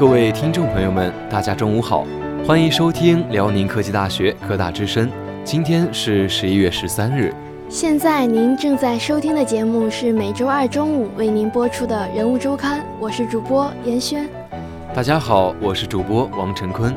各位听众朋友们，大家中午好，欢迎收听辽宁科技大学科大之声。今天是十一月十三日。现在您正在收听的节目是每周二中午为您播出的《人物周刊》，我是主播严轩。大家好，我是主播王晨坤。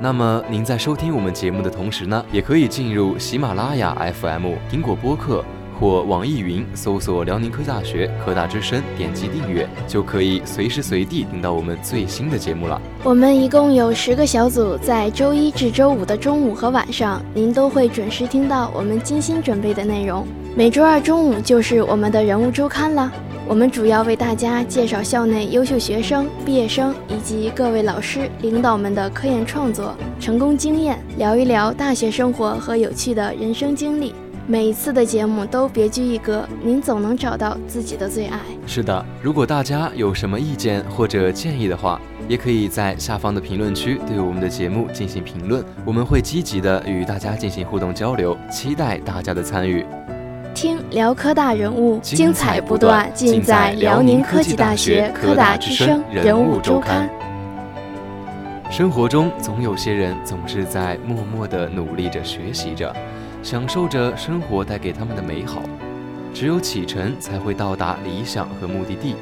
那么您在收听我们节目的同时呢，也可以进入喜马拉雅 FM、苹果播客。或网易云搜索辽宁科技大学科大之声，点击订阅就可以随时随地听到我们最新的节目了。我们一共有十个小组，在周一至周五的中午和晚上，您都会准时听到我们精心准备的内容。每周二中午就是我们的人物周刊了，我们主要为大家介绍校内优秀学生、毕业生以及各位老师、领导们的科研创作、成功经验，聊一聊大学生活和有趣的人生经历。每一次的节目都别具一格，您总能找到自己的最爱。是的，如果大家有什么意见或者建议的话，也可以在下方的评论区对我们的节目进行评论，我们会积极的与大家进行互动交流，期待大家的参与。听辽科大人物，精彩不断，尽在辽宁科技大学科大之声人物周刊。生活中总有些人总是在默默的努力着学习着。享受着生活带给他们的美好，只有启程才会到达理想和目的地，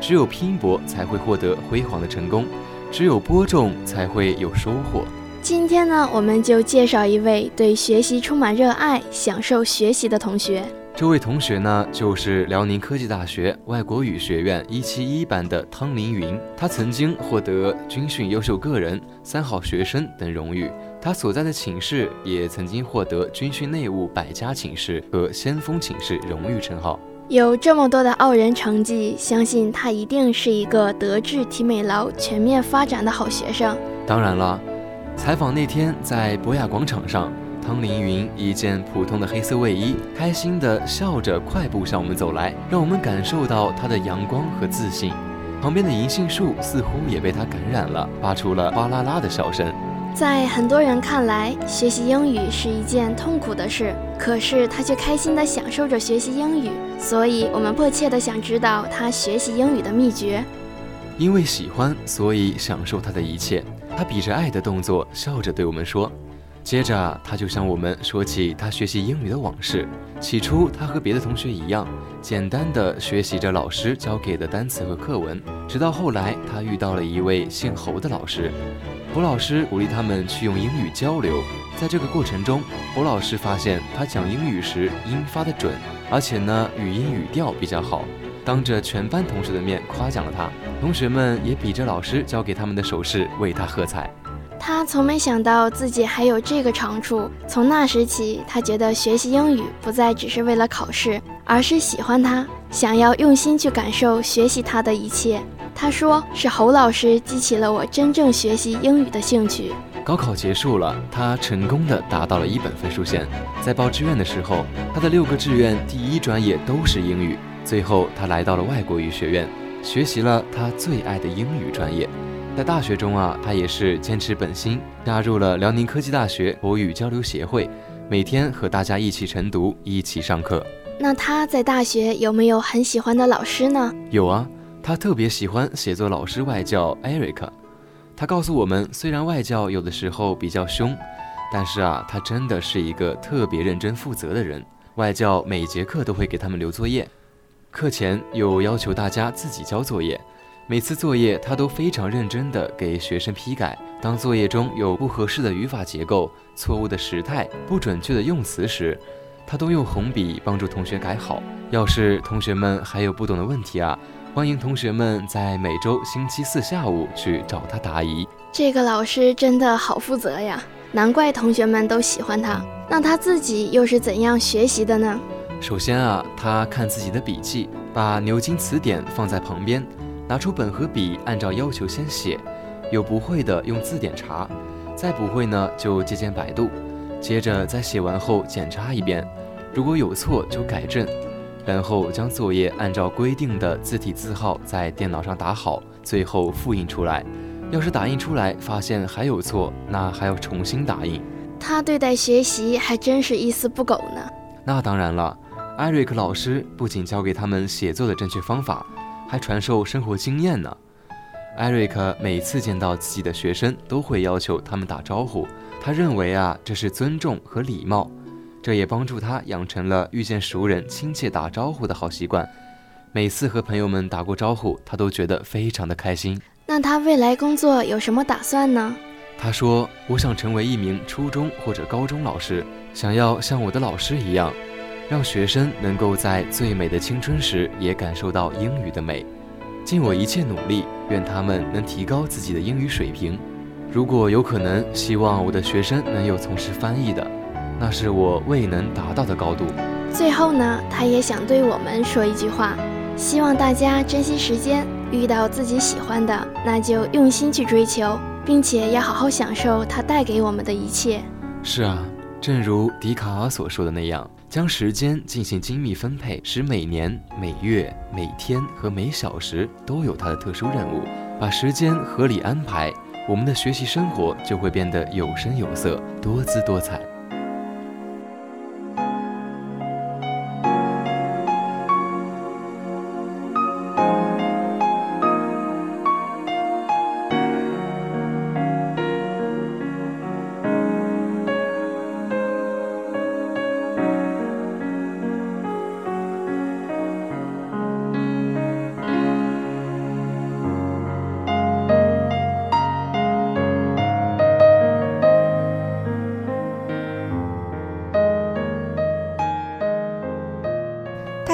只有拼搏才会获得辉煌的成功，只有播种才会有收获。今天呢，我们就介绍一位对学习充满热爱、享受学习的同学。这位同学呢，就是辽宁科技大学外国语学院一七一班的汤凌云，他曾经获得军训优秀个人、三好学生等荣誉。他所在的寝室也曾经获得军训内务百家寝室和先锋寝室荣誉称号。有这么多的傲人成绩，相信他一定是一个德智体美劳全面发展的好学生。当然了，采访那天在博雅广场上，汤凌云一件普通的黑色卫衣，开心地笑着快步向我们走来，让我们感受到他的阳光和自信。旁边的银杏树似乎也被他感染了，发出了哗啦啦的笑声。在很多人看来，学习英语是一件痛苦的事，可是他却开心地享受着学习英语。所以，我们迫切地想知道他学习英语的秘诀。因为喜欢，所以享受他的一切。他比着爱的动作，笑着对我们说。接着，他就向我们说起他学习英语的往事。起初，他和别的同学一样，简单的学习着老师教给的单词和课文。直到后来，他遇到了一位姓侯的老师。胡老师鼓励他们去用英语交流。在这个过程中，胡老师发现他讲英语时音发得准，而且呢，语音语调比较好。当着全班同学的面夸奖了他，同学们也比着老师教给他们的手势为他喝彩。他从没想到自己还有这个长处。从那时起，他觉得学习英语不再只是为了考试，而是喜欢它，想要用心去感受学习它的一切。他说：“是侯老师激起了我真正学习英语的兴趣。”高考结束了，他成功的达到了一本分数线。在报志愿的时候，他的六个志愿第一专业都是英语。最后，他来到了外国语学院，学习了他最爱的英语专业。在大学中啊，他也是坚持本心，加入了辽宁科技大学国语交流协会，每天和大家一起晨读，一起上课。那他在大学有没有很喜欢的老师呢？有啊，他特别喜欢写作老师外教艾瑞克。他告诉我们，虽然外教有的时候比较凶，但是啊，他真的是一个特别认真负责的人。外教每节课都会给他们留作业，课前又要求大家自己交作业。每次作业，他都非常认真地给学生批改。当作业中有不合适的语法结构、错误的时态、不准确的用词时，他都用红笔帮助同学改好。要是同学们还有不懂的问题啊，欢迎同学们在每周星期四下午去找他答疑。这个老师真的好负责呀，难怪同学们都喜欢他。那他自己又是怎样学习的呢？首先啊，他看自己的笔记，把牛津词典放在旁边。拿出本和笔，按照要求先写，有不会的用字典查，再不会呢就借鉴百度，接着在写完后检查一遍，如果有错就改正，然后将作业按照规定的字体字号在电脑上打好，最后复印出来。要是打印出来发现还有错，那还要重新打印。他对待学习还真是一丝不苟呢。那当然了，艾瑞克老师不仅教给他们写作的正确方法。还传授生活经验呢。艾瑞克每次见到自己的学生，都会要求他们打招呼。他认为啊，这是尊重和礼貌，这也帮助他养成了遇见熟人亲切打招呼的好习惯。每次和朋友们打过招呼，他都觉得非常的开心。那他未来工作有什么打算呢？他说：“我想成为一名初中或者高中老师，想要像我的老师一样，让学生能够在最美的青春时也感受到英语的美。”尽我一切努力，愿他们能提高自己的英语水平。如果有可能，希望我的学生能有从事翻译的，那是我未能达到的高度。最后呢，他也想对我们说一句话：希望大家珍惜时间，遇到自己喜欢的，那就用心去追求，并且要好好享受它带给我们的一切。是啊，正如笛卡尔所说的那样。将时间进行精密分配，使每年、每月、每天和每小时都有它的特殊任务，把时间合理安排，我们的学习生活就会变得有声有色、多姿多彩。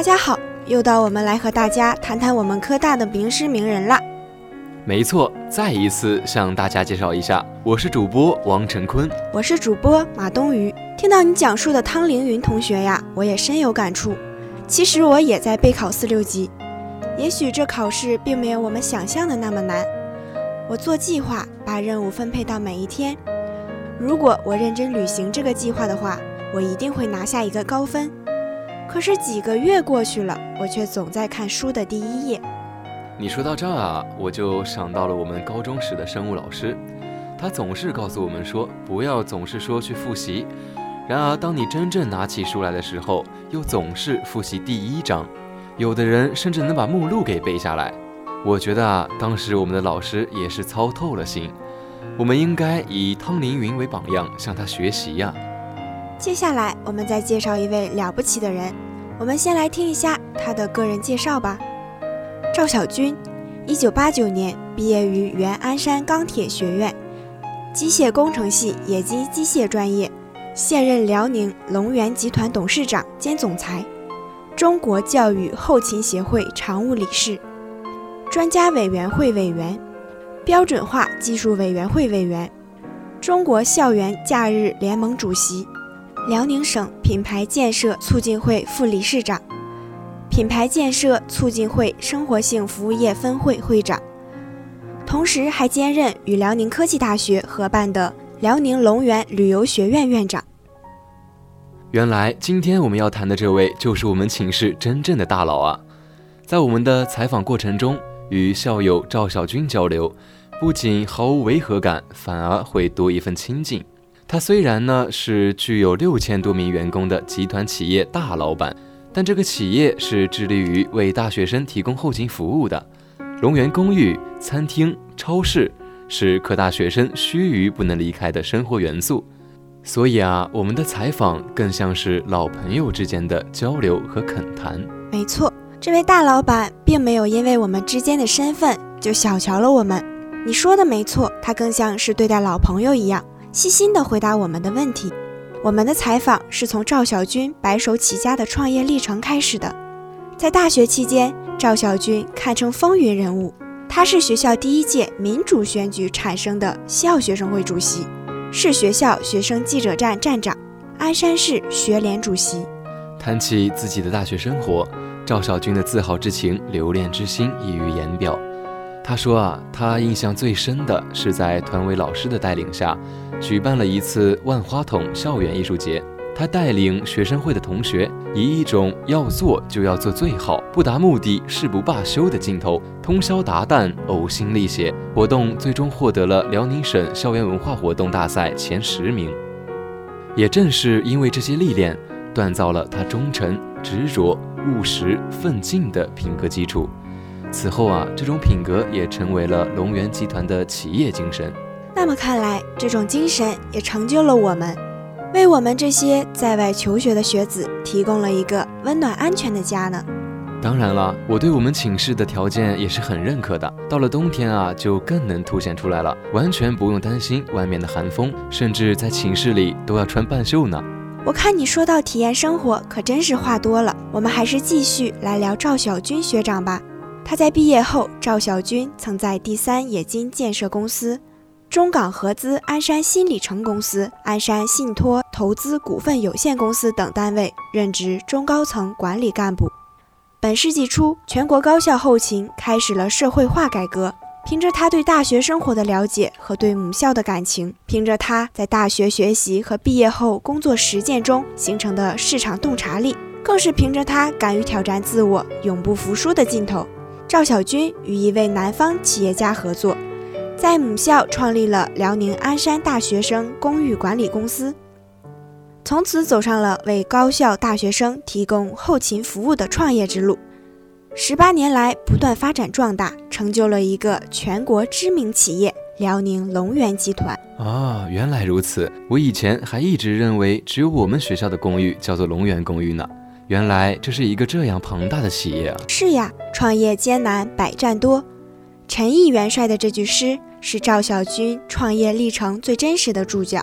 家好，又到我们来和大家谈谈我们科大的名师名人了。没错，再一次向大家介绍一下，我是主播王晨坤，我是主播马冬雨。听到你讲述的汤凌云同学呀，我也深有感触。其实我也在备考四六级，也许这考试并没有我们想象的那么难。我做计划，把任务分配到每一天。如果我认真履行这个计划的话，我一定会拿下一个高分。可是几个月过去了，我却总在看书的第一页。你说到这儿啊，我就想到了我们高中时的生物老师，他总是告诉我们说，不要总是说去复习。然而，当你真正拿起书来的时候，又总是复习第一章。有的人甚至能把目录给背下来。我觉得啊，当时我们的老师也是操透了心。我们应该以汤凌云为榜样，向他学习呀。接下来，我们再介绍一位了不起的人。我们先来听一下他的个人介绍吧。赵小军，一九八九年毕业于原鞍山钢铁学院机械工程系冶金机械专业，现任辽宁龙源集团董事长兼总裁，中国教育后勤协会常务理事，专家委员会委员，标准化技术委员会委员，中国校园假日联盟主席。辽宁省品牌建设促进会副理事长，品牌建设促进会生活性服务业分会会长，同时还兼任与辽宁科技大学合办的辽宁龙源旅游学院院长。原来今天我们要谈的这位就是我们寝室真正的大佬啊！在我们的采访过程中，与校友赵小军交流，不仅毫无违和感，反而会多一份亲近。他虽然呢是具有六千多名员工的集团企业大老板，但这个企业是致力于为大学生提供后勤服务的。龙源公寓、餐厅、超市是科大学生须臾不能离开的生活元素。所以啊，我们的采访更像是老朋友之间的交流和恳谈。没错，这位大老板并没有因为我们之间的身份就小瞧了我们。你说的没错，他更像是对待老朋友一样。细心地回答我们的问题。我们的采访是从赵小军白手起家的创业历程开始的。在大学期间，赵小军堪称风云人物。他是学校第一届民主选举产生的校学生会主席，是学校学生记者站站长，鞍山市学联主席。谈起自己的大学生活，赵小军的自豪之情、留恋之心溢于言表。他说啊，他印象最深的是在团委老师的带领下，举办了一次万花筒校园艺术节。他带领学生会的同学，以一种要做就要做最好，不达目的誓不罢休的劲头，通宵达旦，呕心沥血。活动最终获得了辽宁省校园文化活动大赛前十名。也正是因为这些历练，锻造了他忠诚、执着、务实、奋进的品格基础。此后啊，这种品格也成为了龙源集团的企业精神。那么看来，这种精神也成就了我们，为我们这些在外求学的学子提供了一个温暖安全的家呢。当然了，我对我们寝室的条件也是很认可的。到了冬天啊，就更能凸显出来了，完全不用担心外面的寒风，甚至在寝室里都要穿半袖呢。我看你说到体验生活，可真是话多了。我们还是继续来聊赵小军学长吧。他在毕业后，赵小军曾在第三冶金建设公司、中港合资鞍山新里程公司、鞍山信托投资股份有限公司等单位任职中高层管理干部。本世纪初，全国高校后勤开始了社会化改革。凭着他对大学生活的了解和对母校的感情，凭着他在大学学习和毕业后工作实践中形成的市场洞察力，更是凭着他敢于挑战自我、永不服输的劲头，赵小军与一位南方企业家合作，在母校创立了辽宁鞍山大学生公寓管理公司。从此走上了为高校大学生提供后勤服务的创业之路，十八年来不断发展壮大，成就了一个全国知名企业——辽宁龙源集团。啊，原来如此！我以前还一直认为只有我们学校的公寓叫做龙源公寓呢。原来这是一个这样庞大的企业啊！是呀，创业艰难，百战多。陈毅元帅的这句诗是赵小军创业历程最真实的注脚。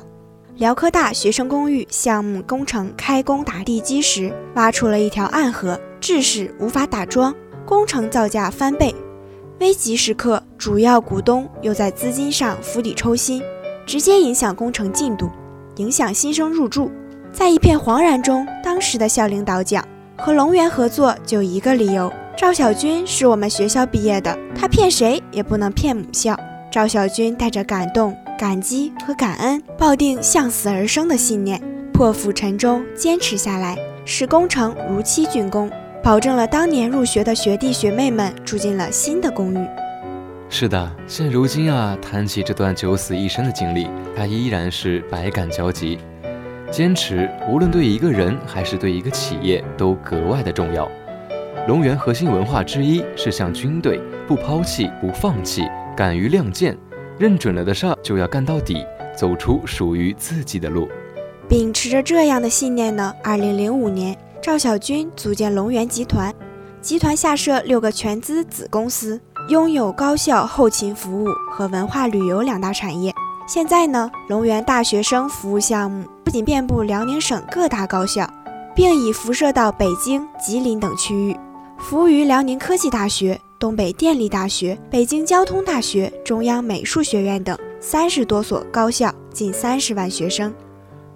辽科大学生公寓项目工程开工打地基时，挖出了一条暗河，致使无法打桩，工程造价翻倍。危急时刻，主要股东又在资金上釜底抽薪，直接影响工程进度，影响新生入住。在一片惶然中，当时的校领导讲：“和龙源合作就一个理由，赵小军是我们学校毕业的，他骗谁也不能骗母校。”赵小军带着感动。感激和感恩，抱定向死而生的信念，破釜沉舟，坚持下来，使工程如期竣工，保证了当年入学的学弟学妹们住进了新的公寓。是的，现如今啊，谈起这段九死一生的经历，他依然是百感交集。坚持，无论对一个人还是对一个企业，都格外的重要。龙源核心文化之一是像军队，不抛弃，不放弃，敢于亮剑。认准了的事儿就要干到底，走出属于自己的路。秉持着这样的信念呢，二零零五年，赵小军组建龙源集团，集团下设六个全资子公司，拥有高校后勤服务和文化旅游两大产业。现在呢，龙源大学生服务项目不仅遍布辽宁省各大高校，并已辐射到北京、吉林等区域，服务于辽宁科技大学。东北电力大学、北京交通大学、中央美术学院等三十多所高校，近三十万学生。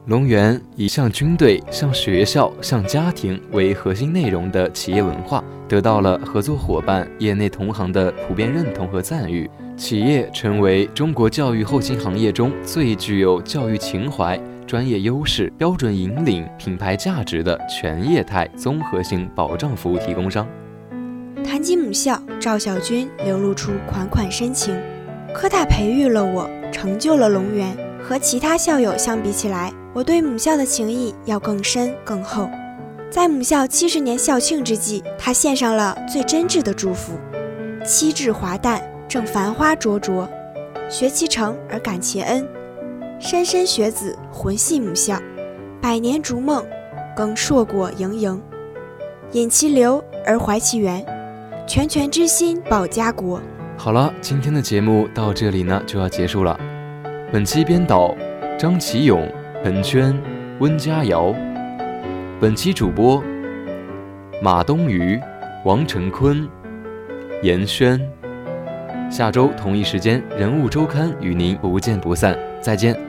龙源以向军队、向学校、向家庭为核心内容的企业文化，得到了合作伙伴、业内同行的普遍认同和赞誉。企业成为中国教育后勤行业中最具有教育情怀、专业优势、标准引领、品牌价值的全业态综合性保障服务提供商。谈及母校，赵小军流露出款款深情。科大培育了我，成就了龙源。和其他校友相比起来，我对母校的情谊要更深更厚。在母校七十年校庆之际，他献上了最真挚的祝福：七至华诞，正繁花灼灼，学其成而感其恩。莘莘学子魂系母校，百年逐梦，更硕果盈盈。引其流而怀其源。拳拳之心保家国。好了，今天的节目到这里呢就要结束了。本期编导张启勇、陈轩、温佳瑶。本期主播马东鱼、王成坤、严轩。下周同一时间，《人物周刊》与您不见不散。再见。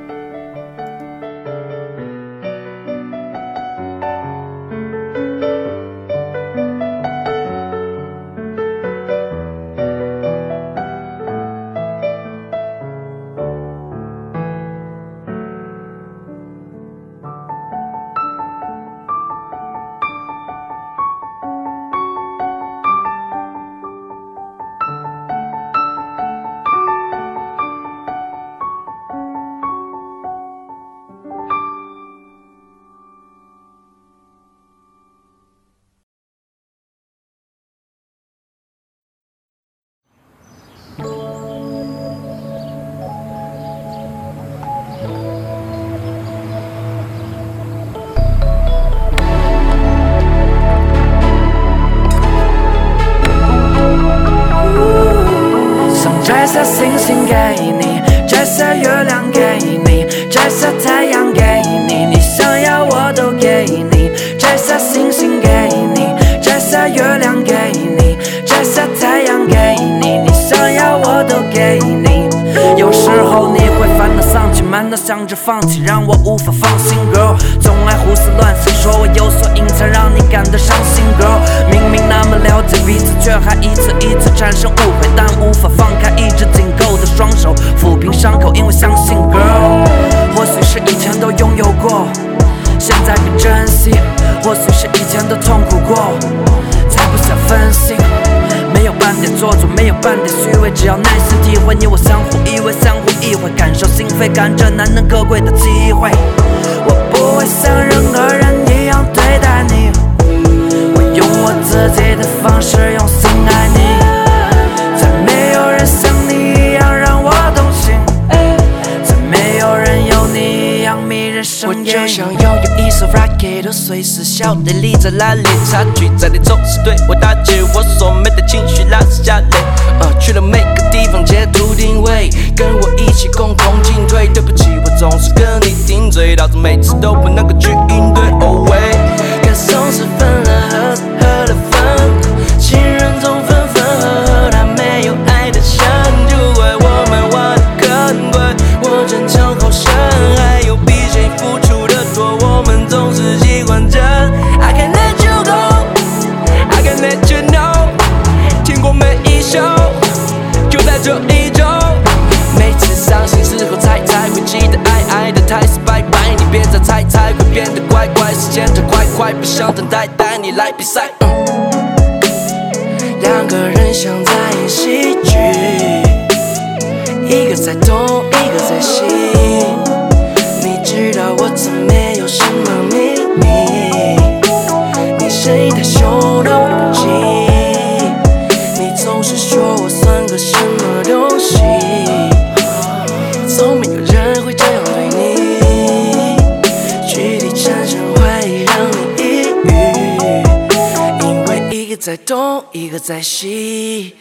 想着放弃，让我无法放心。Girl，总爱胡思乱想，说我有所隐藏，让你感到伤心。Girl，明明那么了解彼此，却还一次一次产生误会，但无法放开一直紧扣的双手，抚平伤口，因为相信。Girl，或许是以前都拥有过，现在更珍惜；或许是以前都痛苦过，才不想分心。没有半点做作，没有半点虚伪，只要耐心体会，你我相互依偎，相互意会，感受心扉，感这难能可贵的机会。我不会像任何人一样对待你，我用我自己的方式用都随时晓得你在哪里，差距在你总是对我打击，我所没的情绪拉丝下泪。呃，去了每个地方截图定位，跟我一起共同进退。对不起，我总是跟你顶嘴，导致每次都不能够去应对。像在演喜剧，一个在东，一个在西。你知道我从没有什么秘密，你声音太凶的我不急。你总是在东，一个在西。